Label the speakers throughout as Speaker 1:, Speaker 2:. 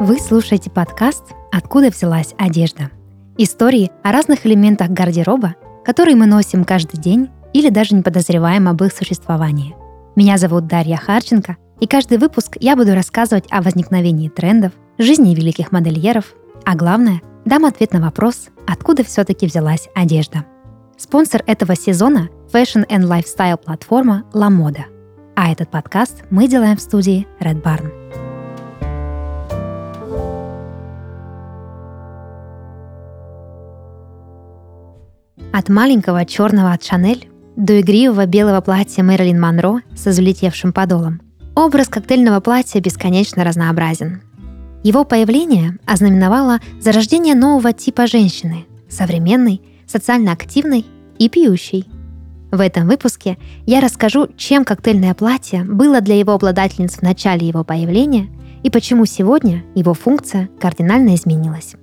Speaker 1: Вы слушаете подкаст «Откуда взялась одежда?» Истории о разных элементах гардероба, которые мы носим каждый день или даже не подозреваем об их существовании. Меня зовут Дарья Харченко, и каждый выпуск я буду рассказывать о возникновении трендов, жизни великих модельеров, а главное, дам ответ на вопрос, откуда все-таки взялась одежда. Спонсор этого сезона – Fashion and Lifestyle платформа La Moda. А этот подкаст мы делаем в студии Red Barn. От маленького черного от Шанель до игривого белого платья Мэрилин Монро со взлетевшим подолом. Образ коктейльного платья бесконечно разнообразен. Его появление ознаменовало зарождение нового типа женщины – современной, социально активной и пьющей. В этом выпуске я расскажу, чем коктейльное платье было для его обладательниц в начале его появления и почему сегодня его функция кардинально изменилась.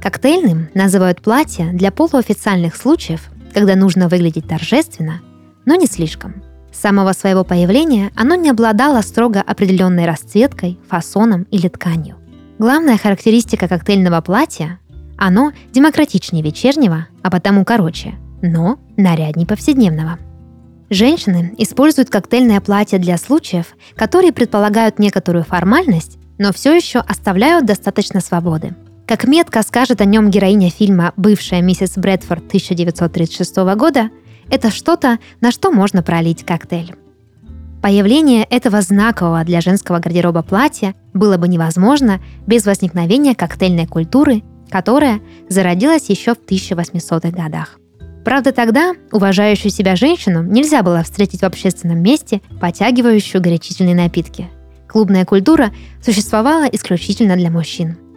Speaker 1: Коктейльным называют платье для полуофициальных случаев, когда нужно выглядеть торжественно, но не слишком. С самого своего появления оно не обладало строго определенной расцветкой, фасоном или тканью. Главная характеристика коктейльного платья – оно демократичнее вечернего, а потому короче, но нарядней повседневного. Женщины используют коктейльное платье для случаев, которые предполагают некоторую формальность, но все еще оставляют достаточно свободы – как метко скажет о нем героиня фильма «Бывшая миссис Брэдфорд» 1936 года, это что-то, на что можно пролить коктейль. Появление этого знакового для женского гардероба платья было бы невозможно без возникновения коктейльной культуры, которая зародилась еще в 1800-х годах. Правда, тогда уважающую себя женщину нельзя было встретить в общественном месте, потягивающую горячительные напитки. Клубная культура существовала исключительно для мужчин –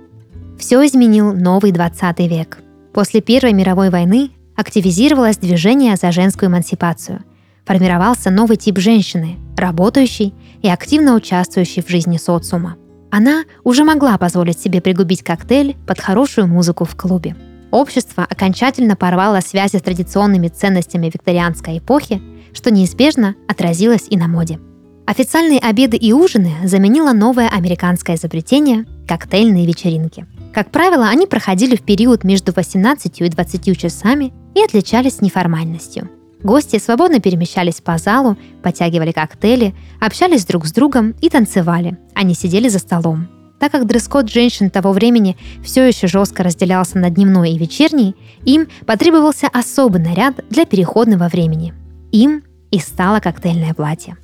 Speaker 1: все изменил новый 20 век. После Первой мировой войны активизировалось движение за женскую эмансипацию. Формировался новый тип женщины, работающей и активно участвующей в жизни социума. Она уже могла позволить себе пригубить коктейль под хорошую музыку в клубе. Общество окончательно порвало связи с традиционными ценностями викторианской эпохи, что неизбежно отразилось и на моде. Официальные обеды и ужины заменило новое американское изобретение – коктейльные вечеринки – как правило, они проходили в период между 18 и 20 часами и отличались неформальностью. Гости свободно перемещались по залу, потягивали коктейли, общались друг с другом и танцевали, а не сидели за столом. Так как дресс-код женщин того времени все еще жестко разделялся на дневной и вечерний, им потребовался особый наряд для переходного времени. Им и стало коктейльное платье.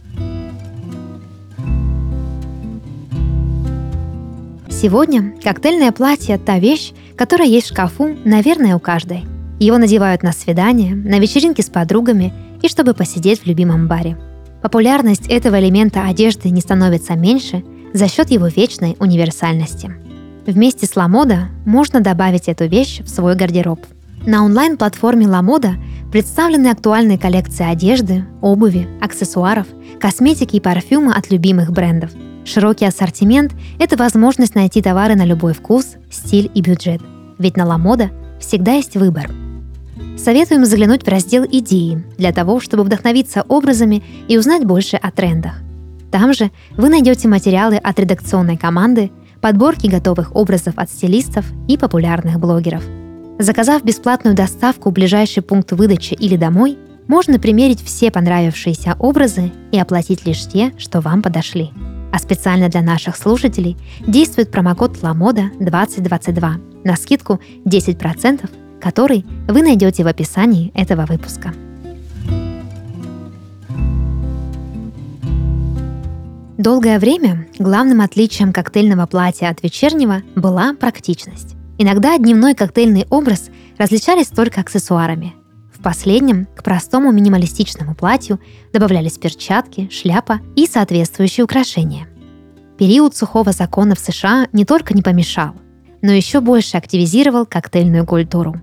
Speaker 1: Сегодня коктейльное платье – та вещь, которая есть в шкафу, наверное, у каждой. Его надевают на свидания, на вечеринки с подругами и чтобы посидеть в любимом баре. Популярность этого элемента одежды не становится меньше за счет его вечной универсальности. Вместе с Ламода можно добавить эту вещь в свой гардероб. На онлайн-платформе Ламода представлены актуальные коллекции одежды, обуви, аксессуаров, косметики и парфюма от любимых брендов – Широкий ассортимент – это возможность найти товары на любой вкус, стиль и бюджет. Ведь на Ламода всегда есть выбор. Советуем заглянуть в раздел «Идеи» для того, чтобы вдохновиться образами и узнать больше о трендах. Там же вы найдете материалы от редакционной команды, подборки готовых образов от стилистов и популярных блогеров. Заказав бесплатную доставку в ближайший пункт выдачи или домой, можно примерить все понравившиеся образы и оплатить лишь те, что вам подошли. А специально для наших слушателей действует промокод ЛАМОДА 2022 на скидку 10%, который вы найдете в описании этого выпуска. Долгое время главным отличием коктейльного платья от вечернего была практичность. Иногда дневной коктейльный образ различались только аксессуарами. В последнем к простому минималистичному платью добавлялись перчатки, шляпа и соответствующие украшения. Период сухого закона в США не только не помешал, но еще больше активизировал коктейльную культуру.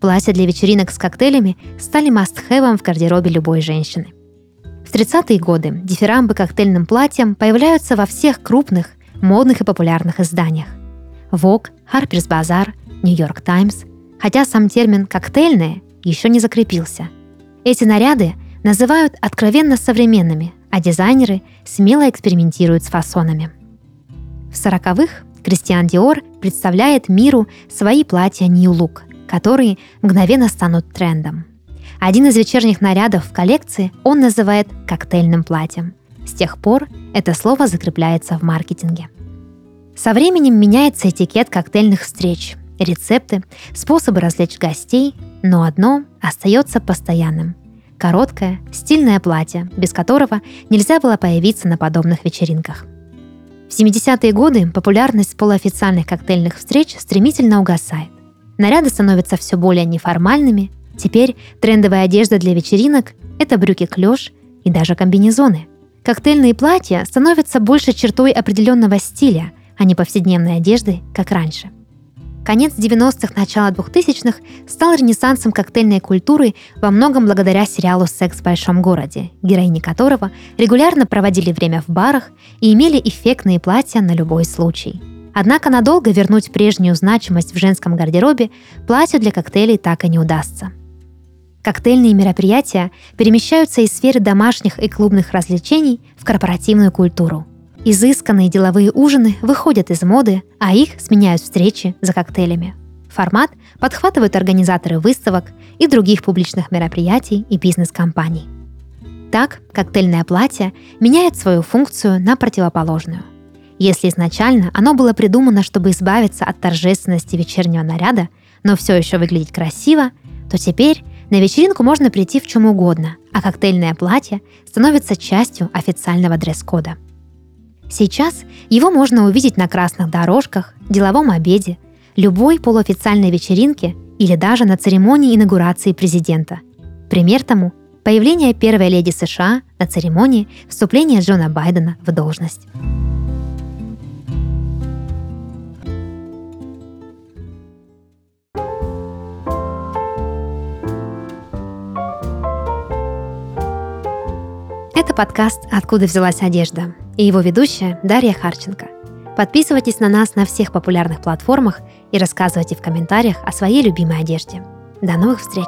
Speaker 1: Платья для вечеринок с коктейлями стали мастхэвом в гардеробе любой женщины. В 30-е годы дифирамбы коктейльным платьям появляются во всех крупных, модных и популярных изданиях. Vogue, Harper's Bazaar, New York Times, хотя сам термин «коктейльное» еще не закрепился. Эти наряды называют откровенно современными, а дизайнеры смело экспериментируют с фасонами. В 40-х Кристиан Диор представляет миру свои платья New Look, которые мгновенно станут трендом. Один из вечерних нарядов в коллекции он называет коктейльным платьем. С тех пор это слово закрепляется в маркетинге. Со временем меняется этикет коктейльных встреч, рецепты, способы развлечь гостей, но одно остается постоянным – короткое, стильное платье, без которого нельзя было появиться на подобных вечеринках. В 70-е годы популярность полуофициальных коктейльных встреч стремительно угасает. Наряды становятся все более неформальными, теперь трендовая одежда для вечеринок – это брюки-клеш и даже комбинезоны. Коктейльные платья становятся больше чертой определенного стиля, а не повседневной одежды, как раньше. Конец 90-х, начало 2000-х стал ренессансом коктейльной культуры во многом благодаря сериалу «Секс в большом городе», героини которого регулярно проводили время в барах и имели эффектные платья на любой случай. Однако надолго вернуть прежнюю значимость в женском гардеробе платью для коктейлей так и не удастся. Коктейльные мероприятия перемещаются из сферы домашних и клубных развлечений в корпоративную культуру – Изысканные деловые ужины выходят из моды, а их сменяют встречи за коктейлями. Формат подхватывают организаторы выставок и других публичных мероприятий и бизнес-компаний. Так, коктейльное платье меняет свою функцию на противоположную. Если изначально оно было придумано, чтобы избавиться от торжественности вечернего наряда, но все еще выглядеть красиво, то теперь на вечеринку можно прийти в чем угодно, а коктейльное платье становится частью официального дресс-кода – Сейчас его можно увидеть на красных дорожках, деловом обеде, любой полуофициальной вечеринке или даже на церемонии инаугурации президента. Пример тому – появление первой леди США на церемонии вступления Джона Байдена в должность. Это подкаст «Откуда взялась одежда?» и его ведущая Дарья Харченко. Подписывайтесь на нас на всех популярных платформах и рассказывайте в комментариях о своей любимой одежде. До новых встреч!